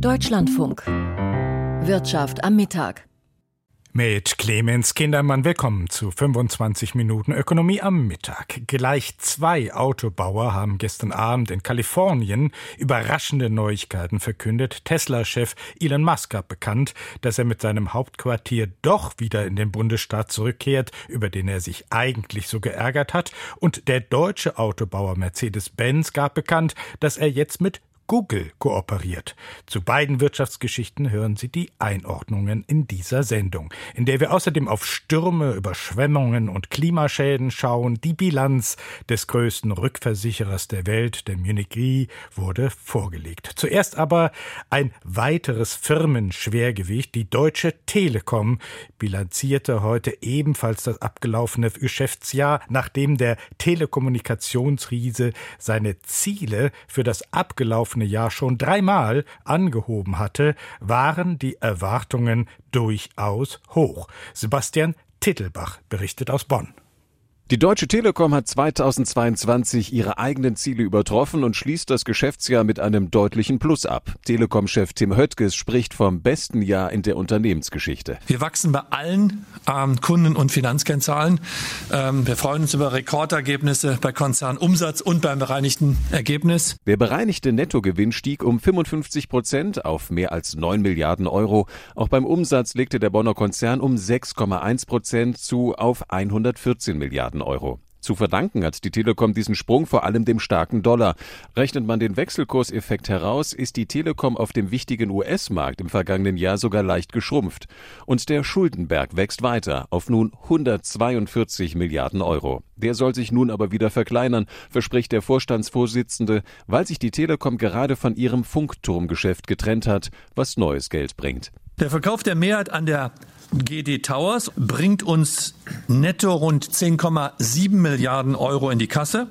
Deutschlandfunk. Wirtschaft am Mittag. Mit Clemens Kindermann willkommen zu 25 Minuten Ökonomie am Mittag. Gleich zwei Autobauer haben gestern Abend in Kalifornien überraschende Neuigkeiten verkündet. Tesla-Chef Elon Musk hat bekannt, dass er mit seinem Hauptquartier doch wieder in den Bundesstaat zurückkehrt, über den er sich eigentlich so geärgert hat. Und der deutsche Autobauer Mercedes-Benz gab bekannt, dass er jetzt mit Google kooperiert. Zu beiden Wirtschaftsgeschichten hören Sie die Einordnungen in dieser Sendung, in der wir außerdem auf Stürme, Überschwemmungen und Klimaschäden schauen. Die Bilanz des größten Rückversicherers der Welt, der Munich Re, wurde vorgelegt. Zuerst aber ein weiteres Firmenschwergewicht. Die Deutsche Telekom bilanzierte heute ebenfalls das abgelaufene Geschäftsjahr, nachdem der Telekommunikationsriese seine Ziele für das abgelaufene verlaufene Jahr schon dreimal angehoben hatte, waren die Erwartungen durchaus hoch. Sebastian Tittelbach berichtet aus Bonn. Die Deutsche Telekom hat 2022 ihre eigenen Ziele übertroffen und schließt das Geschäftsjahr mit einem deutlichen Plus ab. Telekom-Chef Tim Höttges spricht vom besten Jahr in der Unternehmensgeschichte. Wir wachsen bei allen ähm, Kunden- und Finanzkennzahlen. Ähm, wir freuen uns über Rekordergebnisse bei Konzernumsatz und beim bereinigten Ergebnis. Der bereinigte Nettogewinn stieg um 55 Prozent auf mehr als 9 Milliarden Euro. Auch beim Umsatz legte der Bonner Konzern um 6,1 Prozent zu auf 114 Milliarden. Milliarden Euro. Zu verdanken hat die Telekom diesen Sprung vor allem dem starken Dollar. Rechnet man den Wechselkurseffekt heraus, ist die Telekom auf dem wichtigen US-Markt im vergangenen Jahr sogar leicht geschrumpft. Und der Schuldenberg wächst weiter auf nun 142 Milliarden Euro. Der soll sich nun aber wieder verkleinern, verspricht der Vorstandsvorsitzende, weil sich die Telekom gerade von ihrem Funkturmgeschäft getrennt hat, was neues Geld bringt. Der Verkauf der Mehrheit an der GD Towers bringt uns netto rund 10,7 Milliarden Euro in die Kasse.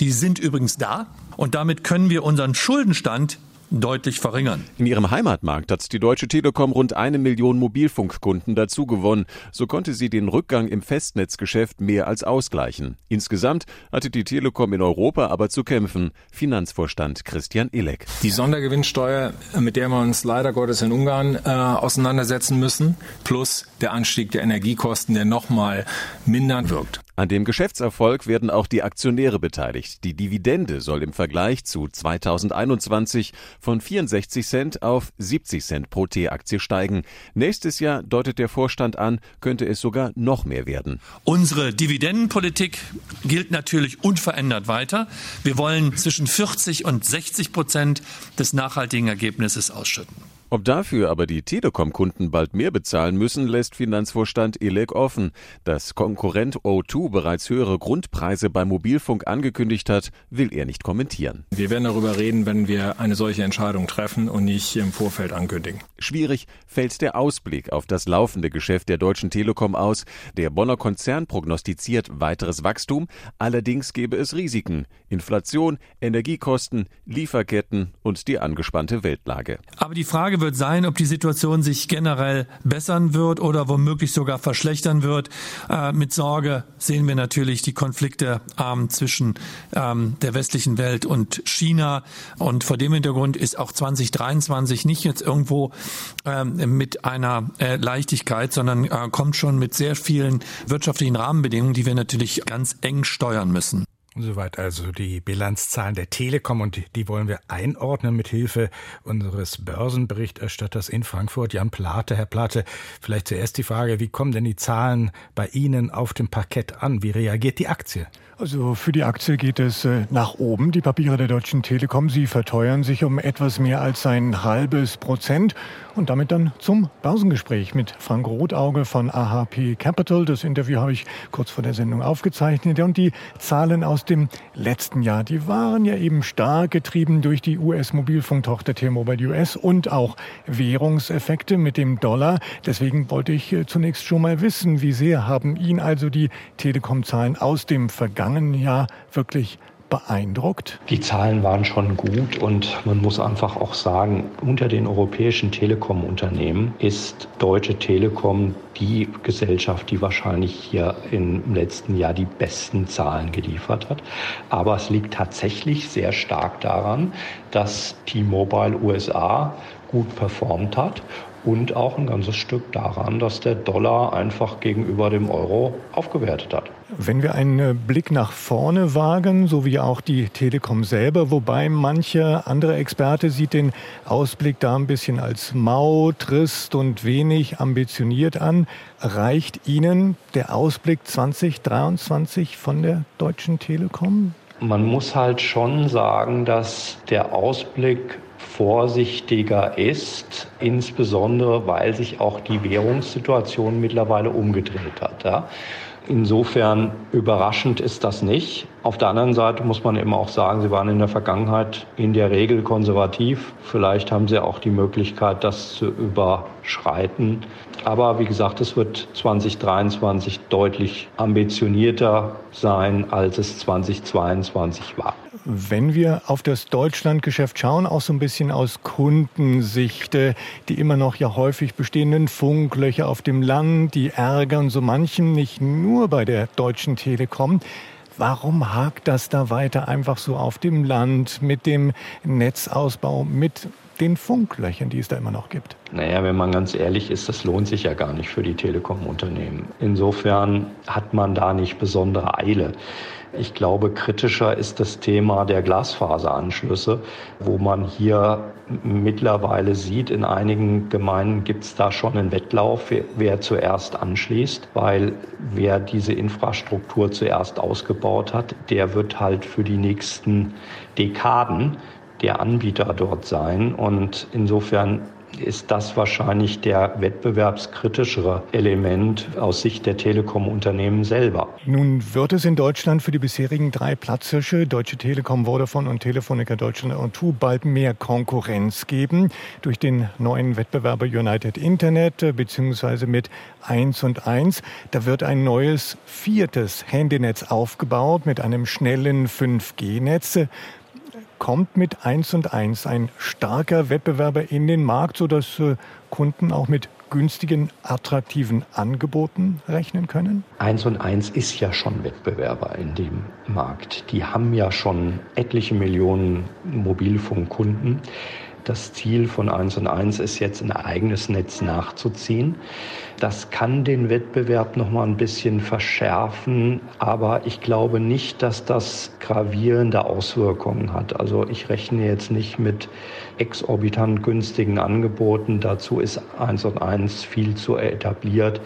Die sind übrigens da und damit können wir unseren Schuldenstand deutlich verringern. In ihrem Heimatmarkt hat die Deutsche Telekom rund eine Million Mobilfunkkunden dazugewonnen. So konnte sie den Rückgang im Festnetzgeschäft mehr als ausgleichen. Insgesamt hatte die Telekom in Europa aber zu kämpfen. Finanzvorstand Christian Ilek. Die Sondergewinnsteuer, mit der wir uns leider Gottes in Ungarn äh, auseinandersetzen müssen, plus der Anstieg der Energiekosten, der nochmal mindern wirkt. An dem Geschäftserfolg werden auch die Aktionäre beteiligt. Die Dividende soll im Vergleich zu 2021 von 64 Cent auf 70 Cent pro T-Aktie steigen. Nächstes Jahr deutet der Vorstand an, könnte es sogar noch mehr werden. Unsere Dividendenpolitik gilt natürlich unverändert weiter. Wir wollen zwischen 40 und 60 Prozent des nachhaltigen Ergebnisses ausschütten. Ob dafür aber die Telekom-Kunden bald mehr bezahlen müssen, lässt Finanzvorstand Elek offen. Dass Konkurrent O2 bereits höhere Grundpreise beim Mobilfunk angekündigt hat, will er nicht kommentieren. Wir werden darüber reden, wenn wir eine solche Entscheidung treffen und nicht im Vorfeld ankündigen. Schwierig fällt der Ausblick auf das laufende Geschäft der Deutschen Telekom aus. Der Bonner Konzern prognostiziert weiteres Wachstum, allerdings gäbe es Risiken. Inflation, Energiekosten, Lieferketten und die angespannte Weltlage. Aber die Frage Frage wird sein, ob die Situation sich generell bessern wird oder womöglich sogar verschlechtern wird. Äh, mit Sorge sehen wir natürlich die Konflikte ähm, zwischen ähm, der westlichen Welt und China. Und vor dem Hintergrund ist auch 2023 nicht jetzt irgendwo ähm, mit einer äh, Leichtigkeit, sondern äh, kommt schon mit sehr vielen wirtschaftlichen Rahmenbedingungen, die wir natürlich ganz eng steuern müssen. Soweit also die Bilanzzahlen der Telekom und die wollen wir einordnen mit Hilfe unseres Börsenberichterstatters in Frankfurt, Jan Plate. Herr Plate, vielleicht zuerst die Frage, wie kommen denn die Zahlen bei Ihnen auf dem Parkett an? Wie reagiert die Aktie? Also für die Aktie geht es äh, nach oben. Die Papiere der Deutschen Telekom, sie verteuern sich um etwas mehr als ein halbes Prozent. Und damit dann zum Börsengespräch mit Frank Rotauge von AHP Capital. Das Interview habe ich kurz vor der Sendung aufgezeichnet. Und die Zahlen aus dem letzten Jahr, die waren ja eben stark getrieben durch die US-Mobilfunktochter T-Mobile US und auch Währungseffekte mit dem Dollar. Deswegen wollte ich äh, zunächst schon mal wissen, wie sehr haben ihn also die Telekom-Zahlen aus dem vergangenen vergangenen Jahr wirklich beeindruckt? Die Zahlen waren schon gut und man muss einfach auch sagen, unter den europäischen Telekom-Unternehmen ist Deutsche Telekom die Gesellschaft, die wahrscheinlich hier im letzten Jahr die besten Zahlen geliefert hat. Aber es liegt tatsächlich sehr stark daran, dass T-Mobile USA gut performt hat und auch ein ganzes Stück daran, dass der Dollar einfach gegenüber dem Euro aufgewertet hat. Wenn wir einen Blick nach vorne wagen, so wie auch die Telekom selber, wobei mancher andere Experte sieht den Ausblick da ein bisschen als mau, trist und wenig ambitioniert an, reicht Ihnen der Ausblick 2023 von der Deutschen Telekom? Man muss halt schon sagen, dass der Ausblick vorsichtiger ist, insbesondere weil sich auch die Währungssituation mittlerweile umgedreht hat. Ja. Insofern überraschend ist das nicht. Auf der anderen Seite muss man eben auch sagen, sie waren in der Vergangenheit in der Regel konservativ. Vielleicht haben sie auch die Möglichkeit, das zu überschreiten. Aber wie gesagt, es wird 2023 deutlich ambitionierter sein, als es 2022 war. Wenn wir auf das Deutschlandgeschäft schauen, auch so ein bisschen aus Kundensicht, äh, die immer noch ja häufig bestehenden Funklöcher auf dem Land, die ärgern so manchen, nicht nur bei der Deutschen Telekom. Warum hakt das da weiter einfach so auf dem Land mit dem Netzausbau, mit den Funklöchern, die es da immer noch gibt? Naja, wenn man ganz ehrlich ist, das lohnt sich ja gar nicht für die Telekom-Unternehmen. Insofern hat man da nicht besondere Eile. Ich glaube, kritischer ist das Thema der Glasfaseranschlüsse, wo man hier mittlerweile sieht, in einigen Gemeinden gibt es da schon einen Wettlauf, wer, wer zuerst anschließt, weil wer diese Infrastruktur zuerst ausgebaut hat, der wird halt für die nächsten Dekaden der Anbieter dort sein. Und insofern ist das wahrscheinlich der wettbewerbskritischere Element aus Sicht der Telekom-Unternehmen selber. Nun wird es in Deutschland für die bisherigen drei Platzhirsche, Deutsche Telekom, Vodafone und Telefonica Deutschland und Tu, bald mehr Konkurrenz geben durch den neuen Wettbewerber United Internet äh, beziehungsweise mit 1 und 1. Da wird ein neues viertes Handynetz aufgebaut mit einem schnellen 5G-Netz kommt mit 1 und 1 ein starker Wettbewerber in den Markt, sodass äh, Kunden auch mit günstigen, attraktiven Angeboten rechnen können? 1 und 1 ist ja schon Wettbewerber in dem Markt. Die haben ja schon etliche Millionen Mobilfunkkunden. Das Ziel von 1 und 1 ist jetzt ein eigenes Netz nachzuziehen. Das kann den Wettbewerb noch mal ein bisschen verschärfen, aber ich glaube nicht, dass das gravierende Auswirkungen hat. Also ich rechne jetzt nicht mit exorbitant günstigen Angeboten. Dazu ist 1 und 1 viel zu etabliert.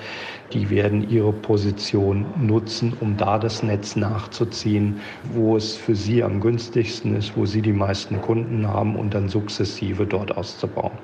Die werden ihre Position nutzen, um da das Netz nachzuziehen, wo es für sie am günstigsten ist, wo sie die meisten Kunden haben und dann sukzessive dort auszubauen.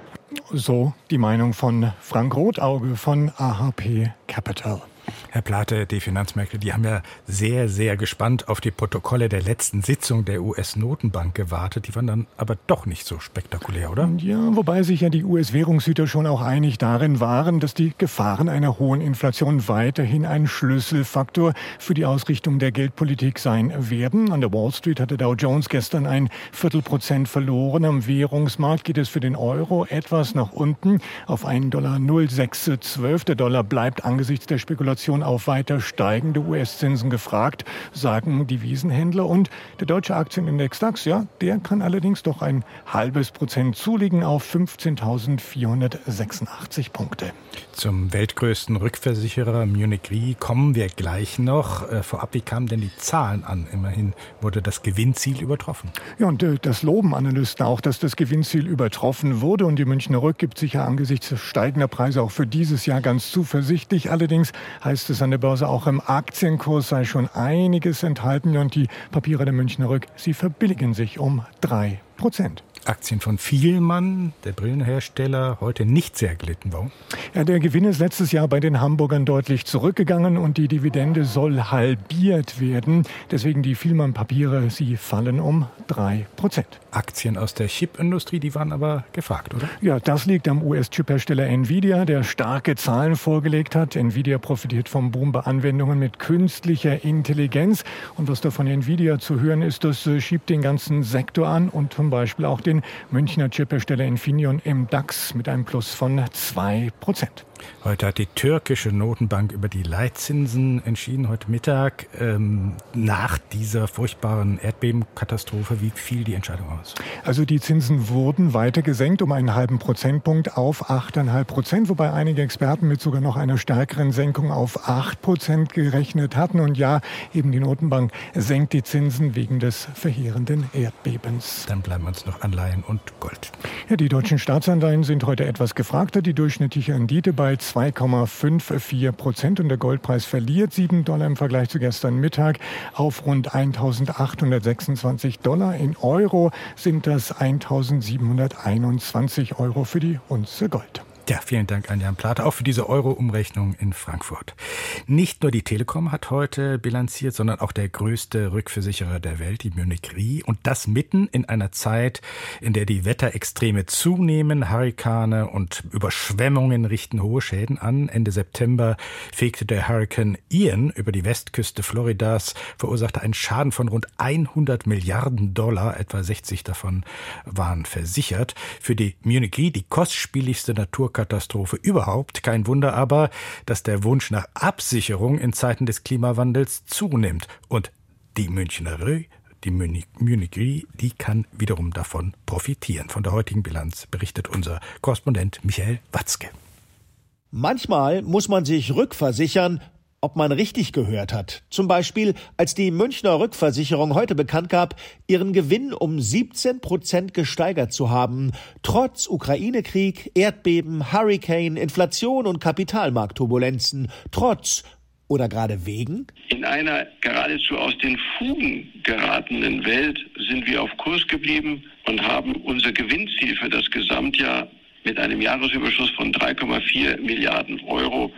So die Meinung von Frank Rotauge von AHP Capital. Herr Plate, die Finanzmärkte, die haben ja sehr, sehr gespannt auf die Protokolle der letzten Sitzung der US-Notenbank gewartet. Die waren dann aber doch nicht so spektakulär, oder? Ja, wobei sich ja die US-Währungshüter schon auch einig darin waren, dass die Gefahren einer hohen Inflation weiterhin ein Schlüsselfaktor für die Ausrichtung der Geldpolitik sein werden. An der Wall Street hatte Dow Jones gestern ein Viertelprozent verloren. Am Währungsmarkt geht es für den Euro etwas nach unten auf 1,0612 Dollar. Der Dollar bleibt angesichts der Spekulation auf weiter steigende US-Zinsen gefragt, sagen die Wiesenhändler. Und der deutsche Aktienindex DAX, ja, der kann allerdings doch ein halbes Prozent zulegen auf 15.486 Punkte. Zum weltgrößten Rückversicherer Munich Re kommen wir gleich noch. Äh, vorab, wie kamen denn die Zahlen an? Immerhin wurde das Gewinnziel übertroffen. Ja, und äh, das loben Analysten auch, dass das Gewinnziel übertroffen wurde. Und die Münchner Rück gibt sich ja angesichts steigender Preise auch für dieses Jahr ganz zuversichtlich. Allerdings heißt es an der Börse auch im Aktienkurs sei schon einiges enthalten. Und die Papiere der Münchner Rück, sie verbilligen sich um drei Prozent. Aktien von Vielmann, der Brillenhersteller, heute nicht sehr gelitten. Warum? Ja, der Gewinn ist letztes Jahr bei den Hamburgern deutlich zurückgegangen und die Dividende soll halbiert werden. Deswegen die Vielmann-Papiere, sie fallen um drei Prozent. Aktien aus der Chipindustrie, die waren aber gefragt, oder? Ja, das liegt am US-Chiphersteller Nvidia, der starke Zahlen vorgelegt hat. Nvidia profitiert vom Boom bei Anwendungen mit künstlicher Intelligenz. Und was da von Nvidia zu hören ist, das äh, schiebt den ganzen Sektor an und zum Beispiel auch den Münchner Chiphersteller Infineon im DAX mit einem Plus von 2 Prozent. Heute hat die türkische Notenbank über die Leitzinsen entschieden, heute Mittag. Ähm, nach dieser furchtbaren Erdbebenkatastrophe, wie fiel die Entscheidung aus? Also die Zinsen wurden weiter gesenkt um einen halben Prozentpunkt auf 8,5 Prozent, wobei einige Experten mit sogar noch einer stärkeren Senkung auf 8 Prozent gerechnet hatten. Und ja, eben die Notenbank senkt die Zinsen wegen des verheerenden Erdbebens. Dann bleiben uns noch Anleihen und Gold. Ja, die deutschen Staatsanleihen sind heute etwas gefragter. Die durchschnittliche Rendite bei 2,54 Prozent und der Goldpreis verliert 7 Dollar im Vergleich zu gestern Mittag auf rund 1.826 Dollar. In Euro sind das 1.721 Euro für die Unze Gold. Ja, vielen Dank an Jan Plate, auch für diese Euro-Umrechnung in Frankfurt. Nicht nur die Telekom hat heute bilanziert, sondern auch der größte Rückversicherer der Welt, die Munich Re. Und das mitten in einer Zeit, in der die Wetterextreme zunehmen. Hurrikane und Überschwemmungen richten hohe Schäden an. Ende September fegte der Hurricane Ian über die Westküste Floridas, verursachte einen Schaden von rund 100 Milliarden Dollar. Etwa 60 davon waren versichert. Für die Munich Re die kostspieligste Natur Katastrophe überhaupt. Kein Wunder aber, dass der Wunsch nach Absicherung in Zeiten des Klimawandels zunimmt. Und die Münchner Rö die Munich die kann wiederum davon profitieren. Von der heutigen Bilanz berichtet unser Korrespondent Michael Watzke. Manchmal muss man sich rückversichern, ob man richtig gehört hat. Zum Beispiel, als die Münchner Rückversicherung heute bekannt gab, ihren Gewinn um 17 Prozent gesteigert zu haben, trotz Ukraine-Krieg, Erdbeben, Hurricane, Inflation und Kapitalmarktturbulenzen, trotz oder gerade wegen? In einer geradezu aus den Fugen geratenen Welt sind wir auf Kurs geblieben und haben unser Gewinnziel für das Gesamtjahr mit einem Jahresüberschuss von 3,4 Milliarden Euro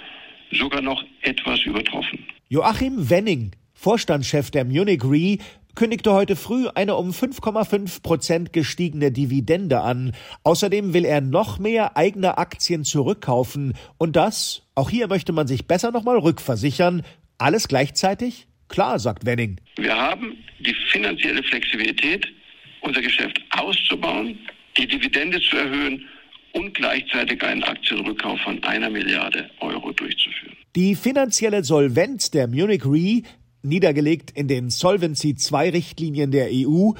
sogar noch etwas übertroffen. Joachim Wenning, Vorstandschef der Munich Re, kündigte heute früh eine um 5,5 Prozent gestiegene Dividende an. Außerdem will er noch mehr eigene Aktien zurückkaufen. Und das, auch hier möchte man sich besser nochmal rückversichern. Alles gleichzeitig? Klar, sagt Wenning. Wir haben die finanzielle Flexibilität, unser Geschäft auszubauen, die Dividende zu erhöhen und gleichzeitig einen Aktienrückkauf von einer Milliarde Euro durchzuführen. Die finanzielle Solvenz der Munich Re, niedergelegt in den Solvency II-Richtlinien der EU,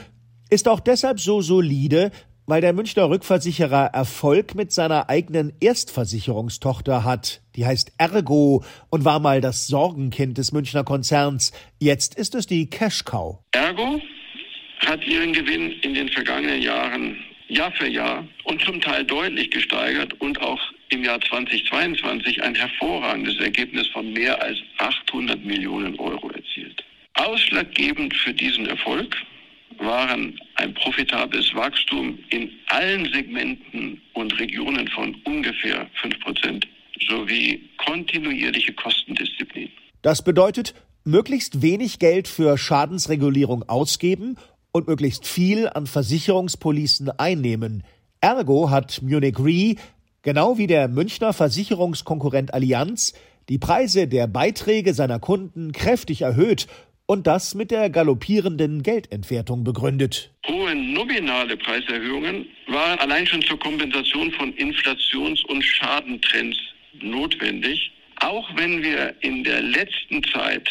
ist auch deshalb so solide, weil der Münchner Rückversicherer Erfolg mit seiner eigenen Erstversicherungstochter hat. Die heißt Ergo und war mal das Sorgenkind des Münchner Konzerns. Jetzt ist es die Cash Cow. Ergo hat ihren Gewinn in den vergangenen Jahren Jahr für Jahr und zum Teil deutlich gesteigert und auch im Jahr 2022 ein hervorragendes Ergebnis von mehr als 800 Millionen Euro erzielt. Ausschlaggebend für diesen Erfolg waren ein profitables Wachstum in allen Segmenten und Regionen von ungefähr 5 Prozent sowie kontinuierliche Kostendisziplin. Das bedeutet, möglichst wenig Geld für Schadensregulierung ausgeben und möglichst viel an Versicherungspolicen einnehmen. Ergo hat Munich Re, genau wie der Münchner Versicherungskonkurrent Allianz, die Preise der Beiträge seiner Kunden kräftig erhöht und das mit der galoppierenden Geldentwertung begründet. Hohe nominale Preiserhöhungen waren allein schon zur Kompensation von Inflations- und Schadentrends notwendig, auch wenn wir in der letzten Zeit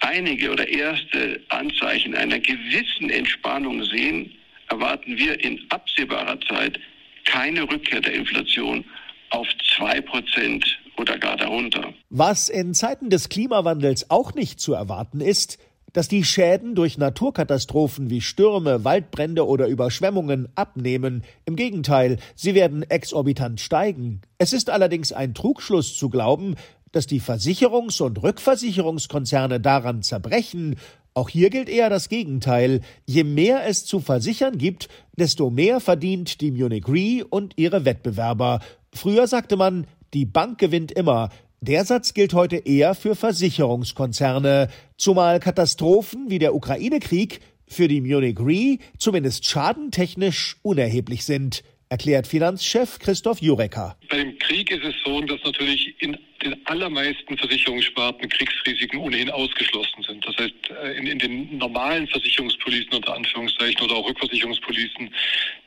einige oder erste Anzeichen einer gewissen Entspannung sehen, erwarten wir in absehbarer Zeit keine Rückkehr der Inflation auf zwei Prozent oder gar darunter. Was in Zeiten des Klimawandels auch nicht zu erwarten ist, dass die Schäden durch Naturkatastrophen wie Stürme, Waldbrände oder Überschwemmungen abnehmen. Im Gegenteil, sie werden exorbitant steigen. Es ist allerdings ein Trugschluss zu glauben, dass die Versicherungs- und Rückversicherungskonzerne daran zerbrechen, Auch hier gilt eher das Gegenteil. Je mehr es zu versichern gibt, desto mehr verdient die Munich Re und ihre Wettbewerber. Früher sagte man, die Bank gewinnt immer. Der Satz gilt heute eher für Versicherungskonzerne, zumal Katastrophen wie der Ukraine-Krieg für die Munich Re zumindest schadentechnisch unerheblich sind erklärt Finanzchef Christoph Jurecker. Bei dem Krieg ist es so, dass natürlich in den allermeisten Versicherungssparten Kriegsrisiken ohnehin ausgeschlossen sind. Das heißt, äh, in, in den normalen Versicherungspolicen unter Anführungszeichen oder auch Rückversicherungspolicen,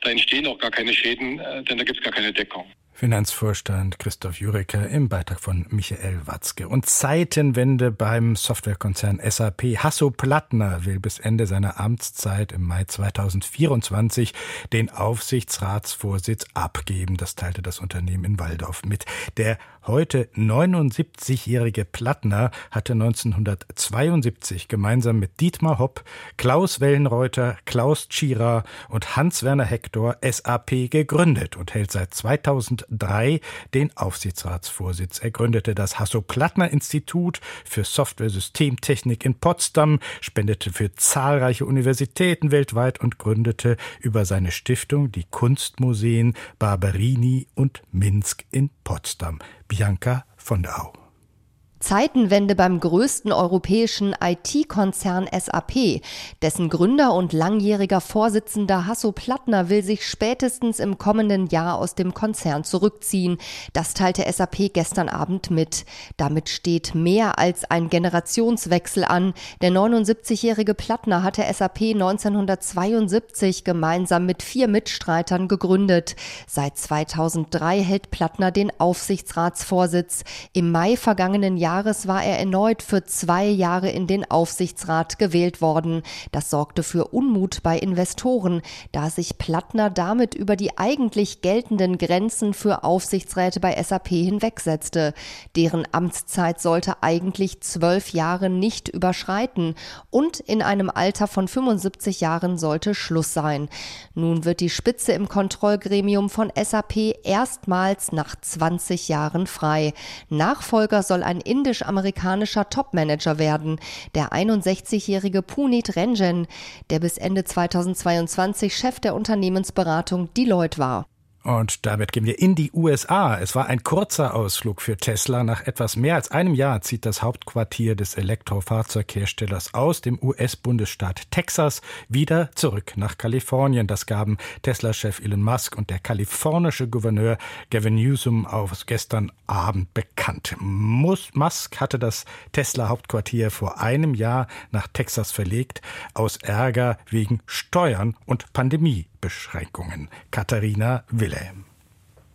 da entstehen auch gar keine Schäden, äh, denn da gibt es gar keine Deckung. Finanzvorstand Christoph Jurecker im Beitrag von Michael Watzke. Und Zeitenwende beim Softwarekonzern SAP. Hasso Plattner will bis Ende seiner Amtszeit im Mai 2024 den Aufsichtsratsvorsitz abgeben. Das teilte das Unternehmen in Waldorf mit. Der heute 79-jährige Plattner hatte 1972 gemeinsam mit Dietmar Hopp, Klaus Wellenreuter, Klaus Tschira und Hans-Werner Hector SAP gegründet und hält seit 2000 2003 den Aufsichtsratsvorsitz. Er gründete das Hasso-Plattner-Institut für Software-Systemtechnik in Potsdam, spendete für zahlreiche Universitäten weltweit und gründete über seine Stiftung die Kunstmuseen Barberini und Minsk in Potsdam. Bianca von der Au. Zeitenwende beim größten europäischen IT-Konzern SAP. Dessen Gründer und langjähriger Vorsitzender Hasso Plattner will sich spätestens im kommenden Jahr aus dem Konzern zurückziehen. Das teilte SAP gestern Abend mit. Damit steht mehr als ein Generationswechsel an. Der 79-jährige Plattner hatte SAP 1972 gemeinsam mit vier Mitstreitern gegründet. Seit 2003 hält Plattner den Aufsichtsratsvorsitz. Im Mai vergangenen Jahres Jahres war er erneut für zwei Jahre in den Aufsichtsrat gewählt worden. Das sorgte für Unmut bei Investoren, da sich Plattner damit über die eigentlich geltenden Grenzen für Aufsichtsräte bei SAP hinwegsetzte. Deren Amtszeit sollte eigentlich zwölf Jahre nicht überschreiten und in einem Alter von 75 Jahren sollte Schluss sein. Nun wird die Spitze im Kontrollgremium von SAP erstmals nach 20 Jahren frei. Nachfolger soll ein indisch-amerikanischer Topmanager werden, der 61-jährige Punit Renjen, der bis Ende 2022 Chef der Unternehmensberatung Deloitte war. Und damit gehen wir in die USA. Es war ein kurzer Ausflug für Tesla. Nach etwas mehr als einem Jahr zieht das Hauptquartier des Elektrofahrzeugherstellers aus dem US-Bundesstaat Texas wieder zurück nach Kalifornien. Das gaben Tesla-Chef Elon Musk und der kalifornische Gouverneur Gavin Newsom auf gestern Abend bekannt. Musk hatte das Tesla-Hauptquartier vor einem Jahr nach Texas verlegt, aus Ärger wegen Steuern und Pandemie. Beschränkungen. Katharina Wilhelm.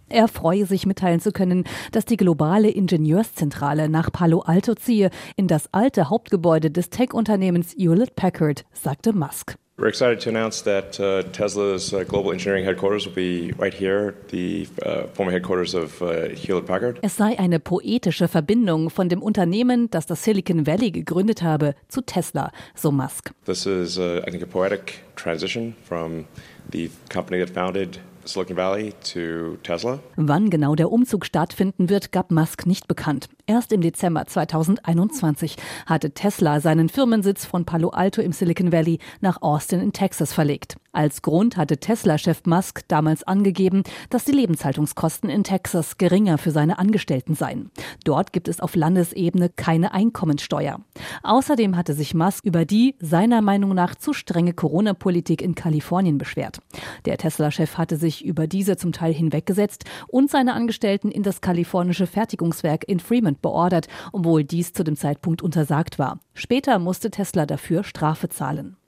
Er freue sich mitteilen zu können, dass die globale Ingenieurszentrale nach Palo Alto ziehe, in das alte Hauptgebäude des Tech-Unternehmens Hewlett Packard, sagte Musk. We're excited to announce that uh, Tesla's uh, global engineering headquarters will be right here, the uh, former headquarters of uh, Hewlett Packard. Es sei eine poetische Verbindung von dem Unternehmen, das das Silicon Valley gegründet habe, zu Tesla, so Musk. This is, uh, I think, a poetic transition from the company that founded Silicon Valley to Tesla. Wann genau der Umzug stattfinden wird, gab Musk nicht bekannt. Erst im Dezember 2021 hatte Tesla seinen Firmensitz von Palo Alto im Silicon Valley nach Austin in Texas verlegt. Als Grund hatte Tesla-Chef Musk damals angegeben, dass die Lebenshaltungskosten in Texas geringer für seine Angestellten seien. Dort gibt es auf Landesebene keine Einkommensteuer. Außerdem hatte sich Musk über die seiner Meinung nach zu strenge Corona-Politik in Kalifornien beschwert. Der Tesla-Chef hatte sich über diese zum Teil hinweggesetzt und seine Angestellten in das kalifornische Fertigungswerk in Fremont beordert, obwohl dies zu dem Zeitpunkt untersagt war. Später musste Tesla dafür Strafe zahlen.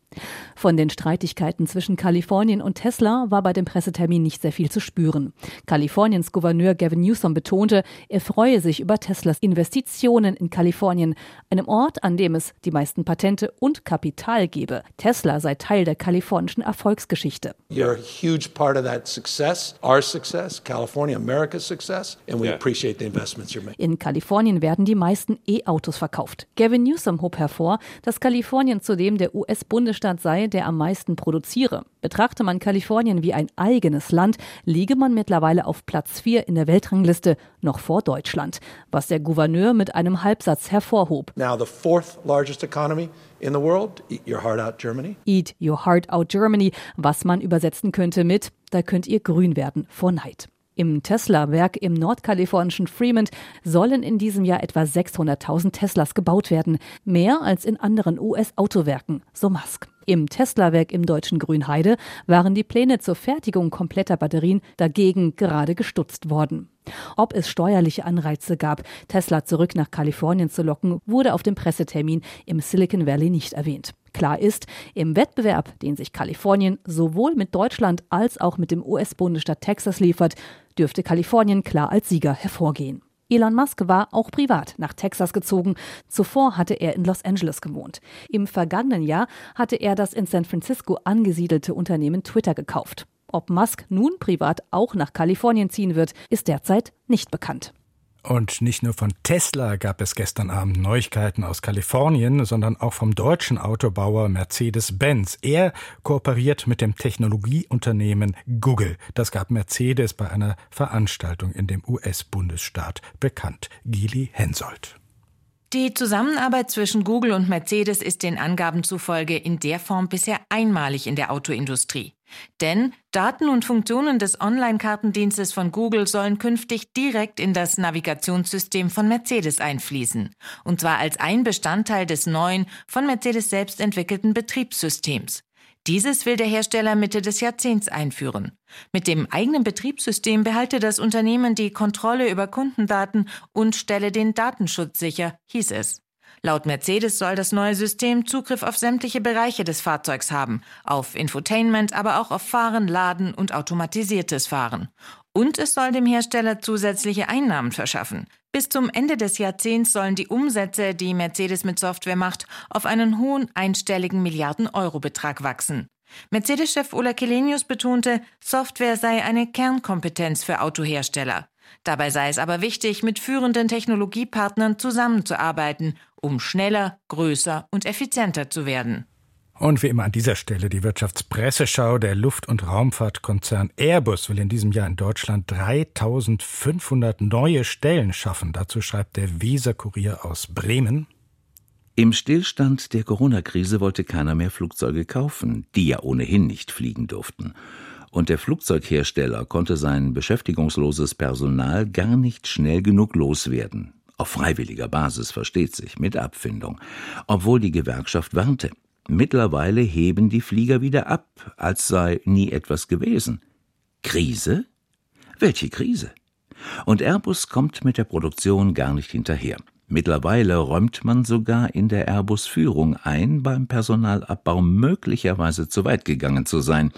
Von den Streitigkeiten zwischen Kalifornien und Tesla war bei dem Pressetermin nicht sehr viel zu spüren. Kaliforniens Gouverneur Gavin Newsom betonte, er freue sich über Teslas Investitionen in Kalifornien, einem Ort, an dem es die meisten Patente und Kapital gebe. Tesla sei Teil der kalifornischen Erfolgsgeschichte. You're a huge part of that success, our success, California, America's success, and we appreciate the investments you're making. In Kalifornien werden die meisten E-Autos verkauft. Gavin Newsom hob hervor, dass Kalifornien zudem der US-Bundesstaat Bundesstaat sei, der am meisten produziere. Betrachte man Kalifornien wie ein eigenes Land, liege man mittlerweile auf Platz 4 in der Weltrangliste, noch vor Deutschland, was der Gouverneur mit einem Halbsatz hervorhob. Now the fourth largest economy in the world, eat your heart out Germany. Eat your heart out Germany, was man übersetzen könnte mit, da könnt ihr grün werden vor Neid. Im Tesla-Werk im nordkalifornischen Fremont sollen in diesem Jahr etwa 600.000 Teslas gebaut werden, mehr als in anderen US-Autowerken, so Musk. Im Tesla-Werk im deutschen Grünheide waren die Pläne zur Fertigung kompletter Batterien dagegen gerade gestutzt worden. Ob es steuerliche Anreize gab, Tesla zurück nach Kalifornien zu locken, wurde auf dem Pressetermin im Silicon Valley nicht erwähnt. Klar ist, im Wettbewerb, den sich Kalifornien sowohl mit Deutschland als auch mit dem US-Bundesstaat Texas liefert, dürfte Kalifornien klar als Sieger hervorgehen. Elon Musk war auch privat nach Texas gezogen. Zuvor hatte er in Los Angeles gewohnt. Im vergangenen Jahr hatte er das in San Francisco angesiedelte Unternehmen Twitter gekauft. Ob Musk nun privat auch nach Kalifornien ziehen wird, ist derzeit nicht bekannt. Und nicht nur von Tesla gab es gestern Abend Neuigkeiten aus Kalifornien, sondern auch vom deutschen Autobauer Mercedes-Benz. Er kooperiert mit dem Technologieunternehmen Google. Das gab Mercedes bei einer Veranstaltung in dem US-Bundesstaat bekannt. Gili Hensoldt. Die Zusammenarbeit zwischen Google und Mercedes ist den Angaben zufolge in der Form bisher einmalig in der Autoindustrie. Denn Daten und Funktionen des Online-Kartendienstes von Google sollen künftig direkt in das Navigationssystem von Mercedes einfließen, und zwar als ein Bestandteil des neuen, von Mercedes selbst entwickelten Betriebssystems. Dieses will der Hersteller Mitte des Jahrzehnts einführen. Mit dem eigenen Betriebssystem behalte das Unternehmen die Kontrolle über Kundendaten und stelle den Datenschutz sicher, hieß es. Laut Mercedes soll das neue System Zugriff auf sämtliche Bereiche des Fahrzeugs haben, auf Infotainment, aber auch auf Fahren, Laden und automatisiertes Fahren. Und es soll dem Hersteller zusätzliche Einnahmen verschaffen. Bis zum Ende des Jahrzehnts sollen die Umsätze, die Mercedes mit Software macht, auf einen hohen einstelligen Milliarden-Euro-Betrag wachsen. Mercedes-Chef Ola Kelenius betonte, Software sei eine Kernkompetenz für Autohersteller. Dabei sei es aber wichtig, mit führenden Technologiepartnern zusammenzuarbeiten, um schneller, größer und effizienter zu werden. Und wie immer an dieser Stelle die Wirtschaftspresseschau. Der Luft- und Raumfahrtkonzern Airbus will in diesem Jahr in Deutschland 3500 neue Stellen schaffen. Dazu schreibt der Weser-Kurier aus Bremen. Im Stillstand der Corona-Krise wollte keiner mehr Flugzeuge kaufen, die ja ohnehin nicht fliegen durften und der Flugzeughersteller konnte sein beschäftigungsloses Personal gar nicht schnell genug loswerden. Auf freiwilliger Basis versteht sich, mit Abfindung, obwohl die Gewerkschaft warnte. Mittlerweile heben die Flieger wieder ab, als sei nie etwas gewesen. Krise? Welche Krise? Und Airbus kommt mit der Produktion gar nicht hinterher. Mittlerweile räumt man sogar in der Airbus-Führung ein, beim Personalabbau möglicherweise zu weit gegangen zu sein.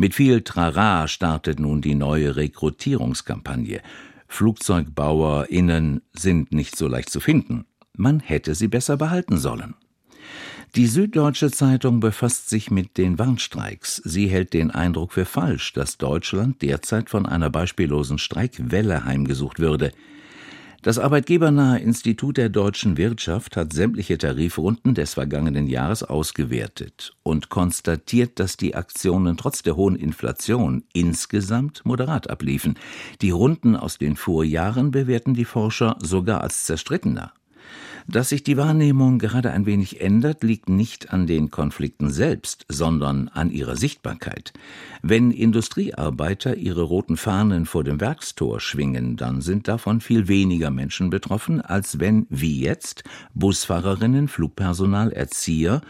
Mit viel Trara startet nun die neue Rekrutierungskampagne. FlugzeugbauerInnen sind nicht so leicht zu finden. Man hätte sie besser behalten sollen. Die Süddeutsche Zeitung befasst sich mit den Warnstreiks. Sie hält den Eindruck für falsch, dass Deutschland derzeit von einer beispiellosen Streikwelle heimgesucht würde. Das arbeitgebernahe Institut der deutschen Wirtschaft hat sämtliche Tarifrunden des vergangenen Jahres ausgewertet und konstatiert, dass die Aktionen trotz der hohen Inflation insgesamt moderat abliefen. Die Runden aus den Vorjahren bewerten die Forscher sogar als zerstrittener. Dass sich die Wahrnehmung gerade ein wenig ändert, liegt nicht an den Konflikten selbst, sondern an ihrer Sichtbarkeit. Wenn Industriearbeiter ihre roten Fahnen vor dem Werkstor schwingen, dann sind davon viel weniger Menschen betroffen, als wenn, wie jetzt, Busfahrerinnen, Flugpersonal, Erzieher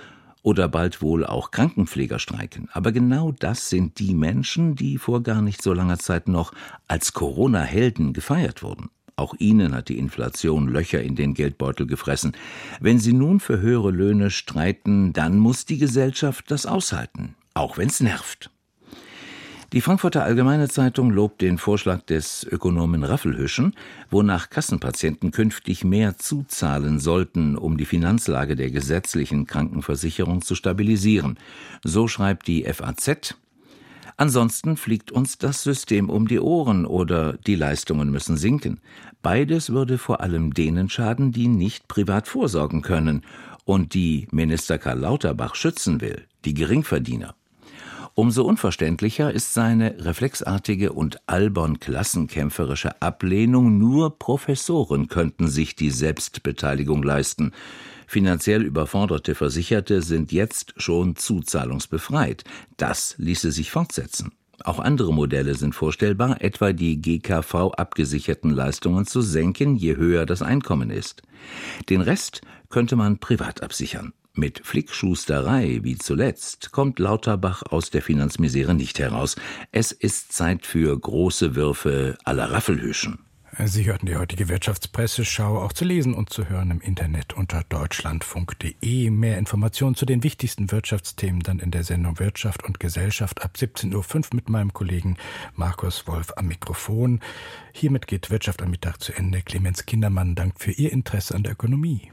oder bald wohl auch Krankenpfleger streiken. Aber genau das sind die Menschen, die vor gar nicht so langer Zeit noch als Corona-Helden gefeiert wurden. Auch ihnen hat die Inflation Löcher in den Geldbeutel gefressen. Wenn sie nun für höhere Löhne streiten, dann muss die Gesellschaft das aushalten, auch wenn's nervt. Die Frankfurter Allgemeine Zeitung lobt den Vorschlag des Ökonomen Raffelhüschen, wonach Kassenpatienten künftig mehr zuzahlen sollten, um die Finanzlage der gesetzlichen Krankenversicherung zu stabilisieren. So schreibt die FAZ, Ansonsten fliegt uns das System um die Ohren oder die Leistungen müssen sinken. Beides würde vor allem denen schaden, die nicht privat vorsorgen können und die Minister Karl Lauterbach schützen will. die Geringverdiener. Umso unverständlicher ist seine reflexartige und albern klassenkämpferische Ablehnung, nur Professoren könnten sich die Selbstbeteiligung leisten. Finanziell überforderte Versicherte sind jetzt schon zuzahlungsbefreit. Das ließe sich fortsetzen. Auch andere Modelle sind vorstellbar, etwa die GKV abgesicherten Leistungen zu senken, je höher das Einkommen ist. Den Rest könnte man privat absichern. Mit Flickschusterei wie zuletzt kommt Lauterbach aus der Finanzmisere nicht heraus. Es ist Zeit für große Würfe aller Raffelhüschen. Sie hörten die heutige Wirtschaftspresseschau auch zu lesen und zu hören im Internet unter deutschlandfunk.de. Mehr Informationen zu den wichtigsten Wirtschaftsthemen dann in der Sendung Wirtschaft und Gesellschaft ab 17.05 Uhr mit meinem Kollegen Markus Wolf am Mikrofon. Hiermit geht Wirtschaft am Mittag zu Ende. Clemens Kindermann dankt für Ihr Interesse an der Ökonomie.